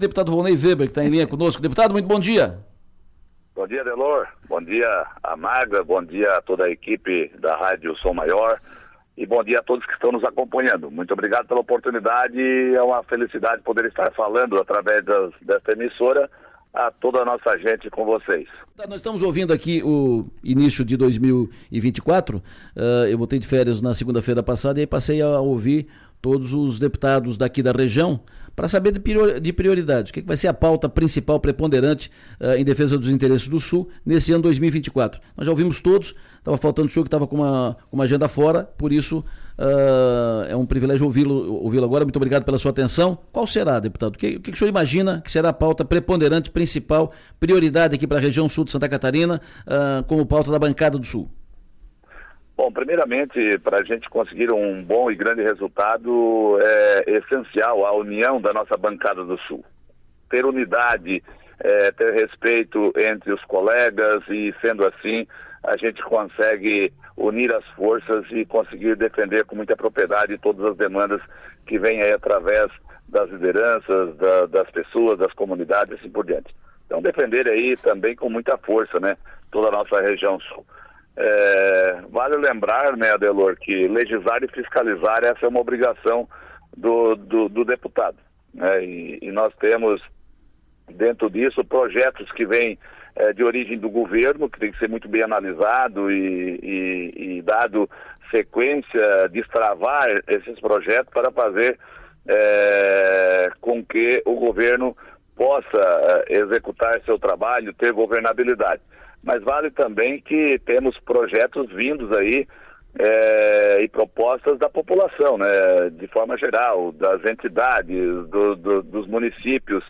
Deputado Volney Weber, que está em linha conosco. Deputado, muito bom dia. Bom dia, Delor. Bom dia a Maga, bom dia a toda a equipe da Rádio Som Maior e bom dia a todos que estão nos acompanhando. Muito obrigado pela oportunidade. É uma felicidade poder estar falando através das, desta emissora a toda a nossa gente com vocês. Nós estamos ouvindo aqui o início de 2024. Uh, ah, eu voltei de férias na segunda-feira passada e aí passei a ouvir todos os deputados daqui da região para saber de prioridade. O que vai ser a pauta principal, preponderante uh, em defesa dos interesses do Sul nesse ano 2024? Nós já ouvimos todos, estava faltando o senhor que estava com uma, uma agenda fora, por isso uh, é um privilégio ouvi-lo ouvi agora. Muito obrigado pela sua atenção. Qual será, deputado? O que, o que o senhor imagina que será a pauta preponderante, principal, prioridade aqui para a região sul de Santa Catarina, uh, como pauta da bancada do Sul? Bom, primeiramente, para a gente conseguir um bom e grande resultado, é essencial a união da nossa bancada do Sul. Ter unidade, é, ter respeito entre os colegas e, sendo assim, a gente consegue unir as forças e conseguir defender com muita propriedade todas as demandas que vêm aí através das lideranças, da, das pessoas, das comunidades e assim por diante. Então, defender aí também com muita força, né, toda a nossa região sul. É, vale lembrar, né, Adelor, que legislar e fiscalizar essa é uma obrigação do, do, do deputado. Né? E, e, nós temos, dentro disso, projetos que vêm é, de origem do governo, que tem que ser muito bem analisado e, e, e dado sequência, destravar esses projetos para fazer é, com que o governo possa é, executar seu trabalho, ter governabilidade mas vale também que temos projetos vindos aí é, e propostas da população, né, de forma geral, das entidades, do, do, dos municípios.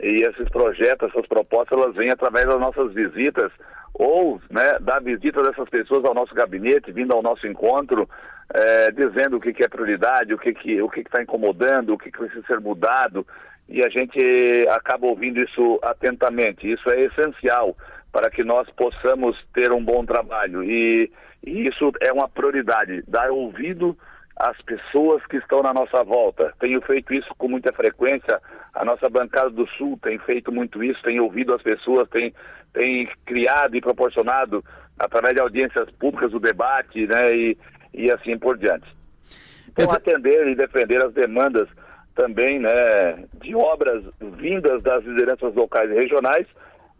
E esses projetos, essas propostas, elas vêm através das nossas visitas ou né, da visita dessas pessoas ao nosso gabinete, vindo ao nosso encontro, é, dizendo o que, que, é prioridade, o que está que, o que que tá incomodando, o que, que precisa ser mudado, e a gente acaba ouvindo isso atentamente. Isso é essencial para que nós possamos ter um bom trabalho. E, e, isso é uma prioridade, dar ouvido às pessoas que estão na nossa volta. Tenho feito isso com muita frequência, a nossa bancada do Sul tem feito muito isso, tem ouvido as pessoas, tem, tem criado e proporcionado, através de audiências públicas, o debate, né, e, e assim por diante. Então, atender e defender as demandas também, né, de obras vindas das lideranças locais e regionais,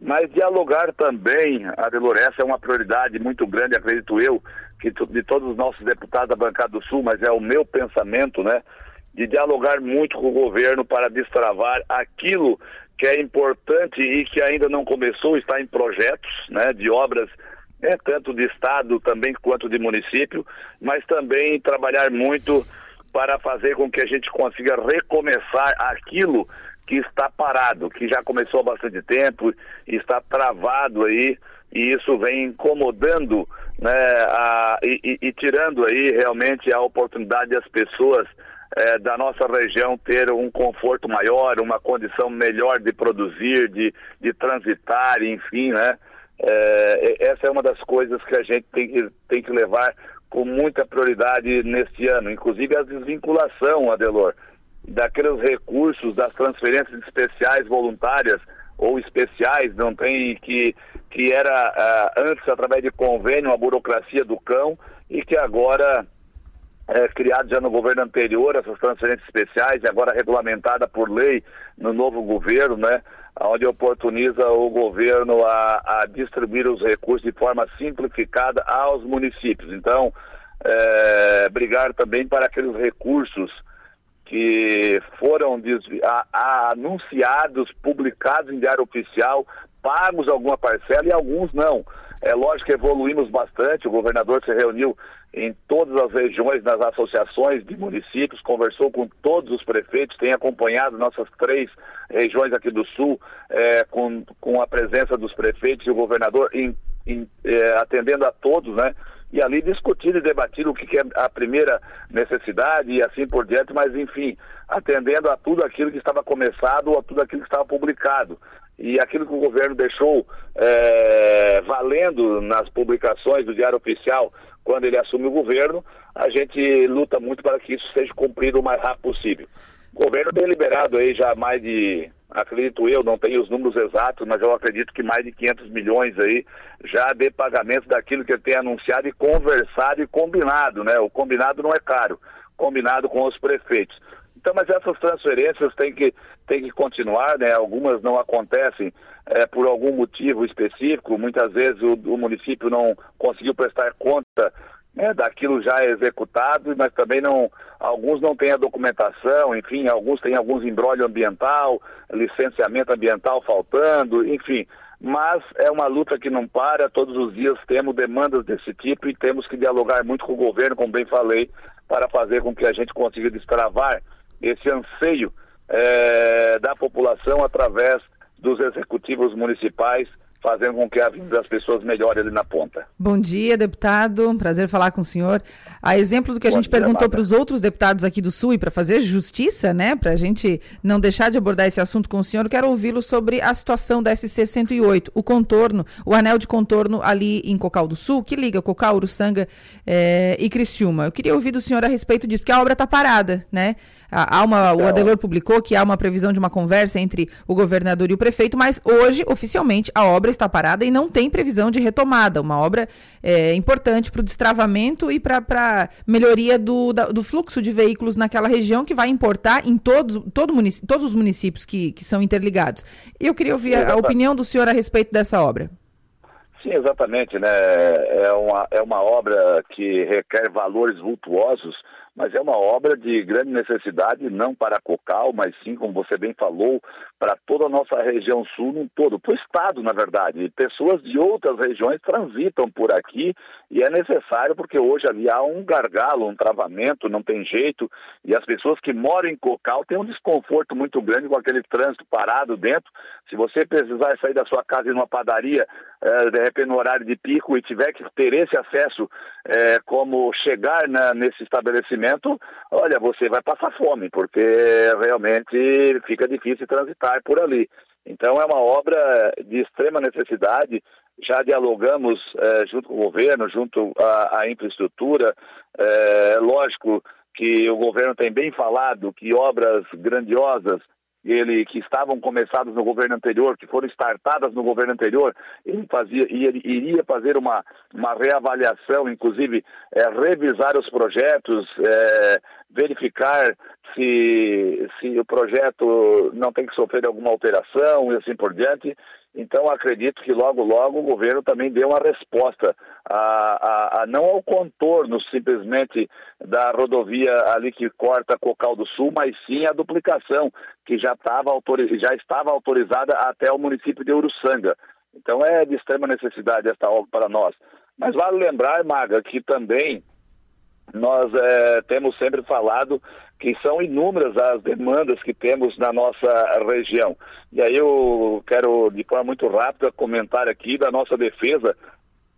mas dialogar também, Adelor, essa é uma prioridade muito grande, acredito eu, que de todos os nossos deputados da bancada do Sul, mas é o meu pensamento, né? De dialogar muito com o governo para destravar aquilo que é importante e que ainda não começou, está em projetos, né? De obras, né, tanto de Estado também quanto de município, mas também trabalhar muito para fazer com que a gente consiga recomeçar aquilo que está parado, que já começou há bastante tempo, está travado aí, e isso vem incomodando né, a, e, e, e, tirando aí realmente a oportunidade das pessoas é, da nossa região ter um conforto maior, uma condição melhor de produzir, de, de transitar, enfim, né? É, essa é uma das coisas que a gente tem que, tem que levar com muita prioridade neste ano, inclusive a desvinculação, Adelor daqueles recursos das transferências especiais voluntárias ou especiais, não tem que que era uh, antes através de convênio a burocracia do cão e que agora é criado já no governo anterior essas transferências especiais e agora regulamentada por lei no novo governo, né? Onde oportuniza o governo a, a distribuir os recursos de forma simplificada aos municípios. Então, é, brigar também para aqueles recursos que foram a, a, anunciados, publicados em diário oficial, pagos alguma parcela e alguns não. É lógico que evoluímos bastante, o governador se reuniu em todas as regiões, nas associações de municípios, conversou com todos os prefeitos, tem acompanhado nossas três regiões aqui do Sul, é, com, com a presença dos prefeitos e o governador em, em, é, atendendo a todos, né? E ali discutir e debatir o que é a primeira necessidade e assim por diante, mas enfim, atendendo a tudo aquilo que estava começado ou a tudo aquilo que estava publicado. E aquilo que o governo deixou é, valendo nas publicações do Diário Oficial quando ele assume o governo, a gente luta muito para que isso seja cumprido o mais rápido possível. O governo tem liberado aí já mais de, acredito eu, não tenho os números exatos, mas eu acredito que mais de 500 milhões aí já de pagamento daquilo que ele tem anunciado e conversado e combinado, né? O combinado não é caro, combinado com os prefeitos. Então, mas essas transferências têm que, têm que continuar, né? Algumas não acontecem é, por algum motivo específico, muitas vezes o, o município não conseguiu prestar conta né, daquilo já executado, mas também não, alguns não têm a documentação, enfim, alguns têm alguns embrólio ambiental, licenciamento ambiental faltando, enfim. Mas é uma luta que não para, todos os dias temos demandas desse tipo e temos que dialogar muito com o governo, como bem falei, para fazer com que a gente consiga destravar esse anseio é, da população através dos executivos municipais fazendo com que a vida das pessoas melhore ali na ponta. Bom dia, deputado. Prazer falar com o senhor. A exemplo do que a Bom gente dia, perguntou para os outros deputados aqui do Sul e para fazer justiça, né, para a gente não deixar de abordar esse assunto com o senhor, quero ouvi-lo sobre a situação da SC 108, o contorno, o anel de contorno ali em Cocal do Sul, que liga Cocal, Uruçanga é, e Criciúma. Eu queria ouvir do senhor a respeito disso, porque a obra está parada, né? Há uma, o Adelor publicou que há uma previsão de uma conversa entre o governador e o prefeito, mas hoje, oficialmente, a obra está parada e não tem previsão de retomada. Uma obra é, importante para o destravamento e para a melhoria do, da, do fluxo de veículos naquela região que vai importar em todos, todo todos os municípios que, que são interligados. Eu queria ouvir a, a opinião do senhor a respeito dessa obra. Sim, exatamente, né? É uma, é uma obra que requer valores vultuosos mas é uma obra de grande necessidade, não para Cocal, mas sim, como você bem falou, para toda a nossa região sul um todo, para o Estado, na verdade. Pessoas de outras regiões transitam por aqui e é necessário porque hoje ali há um gargalo, um travamento, não tem jeito, e as pessoas que moram em Cocal têm um desconforto muito grande com aquele trânsito parado dentro. Se você precisar sair da sua casa e ir numa padaria, é, de repente no horário de pico, e tiver que ter esse acesso, é, como chegar na, nesse estabelecimento, olha, você vai passar fome, porque realmente fica difícil transitar por ali. Então é uma obra de extrema necessidade. Já dialogamos é, junto com o governo, junto à infraestrutura. É, lógico que o governo tem bem falado que obras grandiosas ele, que estavam começadas no governo anterior, que foram startadas no governo anterior, ele fazia e ele iria fazer uma, uma reavaliação, inclusive é, revisar os projetos, é, verificar se, se o projeto não tem que sofrer alguma alteração e assim por diante. Então, acredito que logo, logo o governo também deu uma resposta, a, a, a, não ao contorno simplesmente da rodovia ali que corta Cocal do Sul, mas sim a duplicação, que já, tava já estava autorizada até o município de Uruçanga. Então, é de extrema necessidade esta obra para nós. Mas vale lembrar, Maga, que também nós é, temos sempre falado que são inúmeras as demandas que temos na nossa região. E aí eu quero, de forma muito rápida, comentar aqui da nossa defesa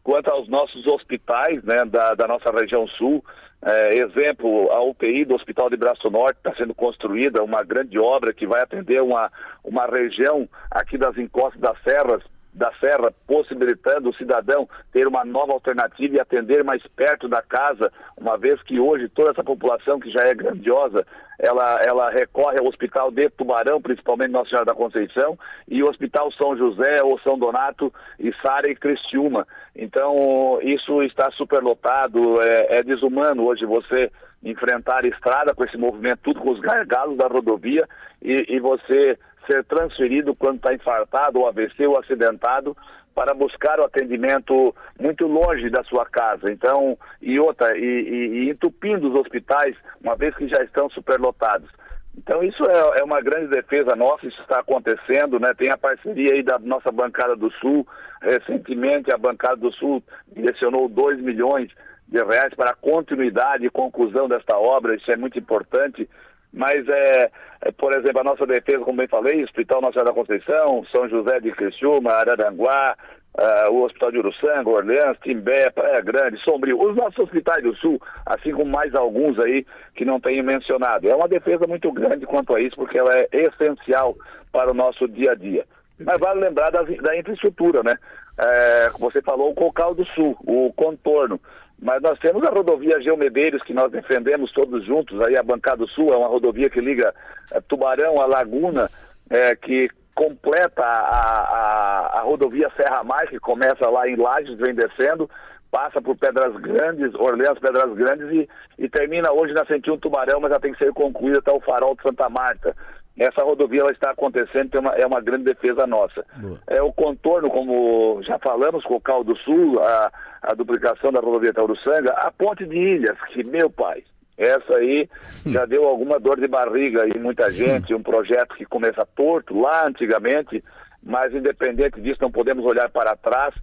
quanto aos nossos hospitais né, da, da nossa região sul. É, exemplo, a UTI do Hospital de Braço Norte está sendo construída, uma grande obra que vai atender uma, uma região aqui das encostas das serras da Serra, possibilitando o cidadão ter uma nova alternativa e atender mais perto da casa, uma vez que hoje toda essa população que já é grandiosa, ela, ela recorre ao Hospital de Tubarão, principalmente Nossa Senhora da Conceição, e o Hospital São José ou São Donato e Sara e Cristiúma. Então, isso está superlotado, é, é desumano hoje você enfrentar a estrada com esse movimento, tudo com os gargalos da rodovia, e, e você ser transferido quando está infartado ou AVC ou acidentado para buscar o atendimento muito longe da sua casa. Então, e outra, e, e, e entupindo os hospitais, uma vez que já estão superlotados. Então isso é, é, uma grande defesa nossa, isso está acontecendo, né? Tem a parceria aí da nossa bancada do Sul. Recentemente a bancada do Sul direcionou 2 milhões de reais para a continuidade e conclusão desta obra, isso é muito importante mas, é, é, por exemplo, a nossa defesa, como bem falei, Hospital Nacional da Conceição, São José de Criciúma, Araranguá, uh, o Hospital de Uruçanga, Orleans, Timbé, Praia Grande, Sombrio, os nossos hospitais do Sul, assim como mais alguns aí que não tenho mencionado. É uma defesa muito grande quanto a isso, porque ela é essencial para o nosso dia a dia. Mas vale lembrar da, da infraestrutura, né? É, você falou o Cocal do Sul, o contorno. Mas nós temos a rodovia Geomedeiros, que nós defendemos todos juntos, aí a Bancada Sul, é uma rodovia que liga é, Tubarão a Laguna, é, que completa a, a, a rodovia Serra Mais, que começa lá em Lages, vem descendo, passa por Pedras Grandes, Orleans, Pedras Grandes e, e termina hoje na 101 Tubarão, mas já tem que ser concluída até o Farol de Santa Marta. Essa rodovia ela está acontecendo, é uma, é uma grande defesa nossa. Boa. É o contorno, como já falamos, com o Caldo do Sul, a, a duplicação da rodovia Tauro-Sanga, a ponte de Ilhas, que, meu pai, essa aí hum. já deu alguma dor de barriga em muita gente, um projeto que começa torto lá antigamente, mas independente disso, não podemos olhar para trás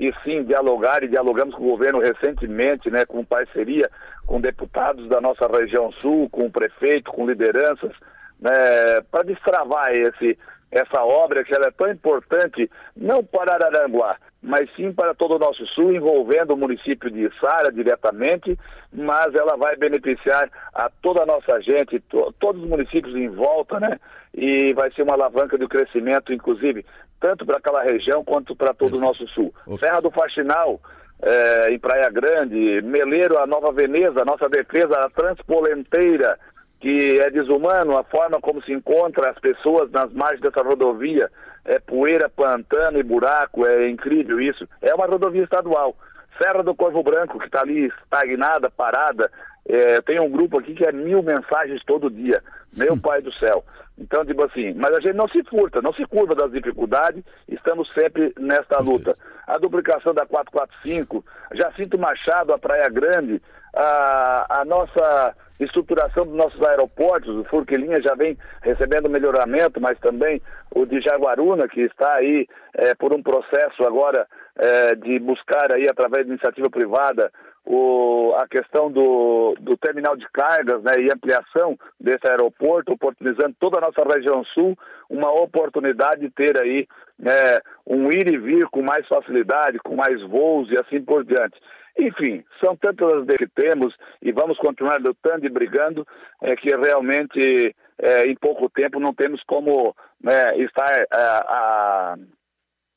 e sim dialogar e dialogamos com o governo recentemente, né, com parceria com deputados da nossa região sul, com o prefeito, com lideranças, né, para destravar esse, essa obra que ela é tão importante, não para Araranguá, mas sim para todo o nosso sul, envolvendo o município de Sara diretamente, mas ela vai beneficiar a toda a nossa gente, to, todos os municípios em volta, né? E vai ser uma alavanca de crescimento, inclusive, tanto para aquela região quanto para todo o nosso sul. Serra do Faxinal, é, em Praia Grande, Meleiro, a Nova Veneza, a nossa defesa, a Transpolenteira, que é desumano a forma como se encontra as pessoas nas margens dessa rodovia. É poeira, pantano e buraco, é incrível isso. É uma rodovia estadual. Serra do Corvo Branco, que está ali estagnada, parada. É, tem um grupo aqui que é mil mensagens todo dia. Meu hum. pai do céu. Então, tipo assim, mas a gente não se furta, não se curva das dificuldades, estamos sempre nesta luta. A duplicação da 445, Jacinto Machado, a Praia Grande, a, a nossa estruturação dos nossos aeroportos, o Furquilinha já vem recebendo melhoramento, mas também o de Jaguaruna, que está aí é, por um processo agora é, de buscar aí, através de iniciativa privada, o, a questão do, do terminal de cargas né, e ampliação desse aeroporto, oportunizando toda a nossa região sul uma oportunidade de ter aí é, um ir e vir com mais facilidade, com mais voos e assim por diante. Enfim, são tantas as que temos e vamos continuar lutando e brigando é, que realmente é, em pouco tempo não temos como né, estar é, a,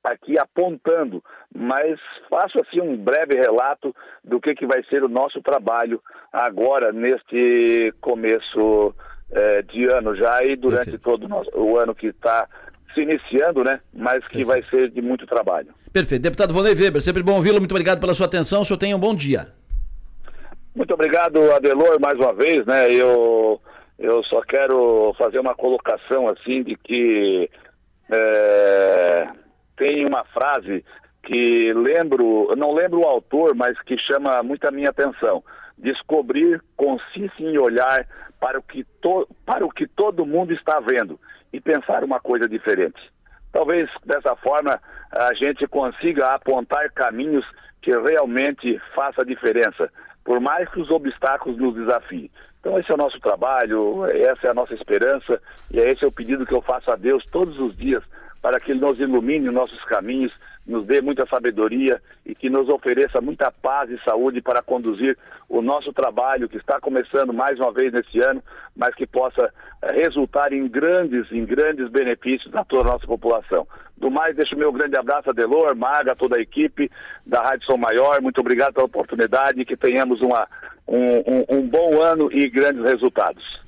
aqui apontando, mas faço assim um breve relato do que, que vai ser o nosso trabalho agora neste começo é, de ano já e durante Perfeito. todo o, nosso, o ano que está se iniciando, né? Mas que Perfeito. vai ser de muito trabalho. Perfeito. Deputado Vonei Weber, sempre bom ouvi-lo. Muito obrigado pela sua atenção. O senhor tenha um bom dia. Muito obrigado, Adelor, mais uma vez, né? Eu, eu só quero fazer uma colocação assim de que é, tem uma frase que lembro, não lembro o autor, mas que chama muito a minha atenção. Descobrir consiste em olhar para o que, to, para o que todo mundo está vendo e pensar uma coisa diferente. Talvez dessa forma a gente consiga apontar caminhos que realmente faça diferença, por mais que os obstáculos nos desafiem. Então esse é o nosso trabalho, essa é a nossa esperança e esse é o pedido que eu faço a Deus todos os dias para que Ele nos ilumine nossos caminhos nos dê muita sabedoria e que nos ofereça muita paz e saúde para conduzir o nosso trabalho que está começando mais uma vez nesse ano, mas que possa eh, resultar em grandes, em grandes benefícios a toda a nossa população. Do mais, deixo meu grande abraço a Delor, Maga, toda a equipe da Rádio São Maior. Muito obrigado pela oportunidade e que tenhamos uma, um, um, um bom ano e grandes resultados.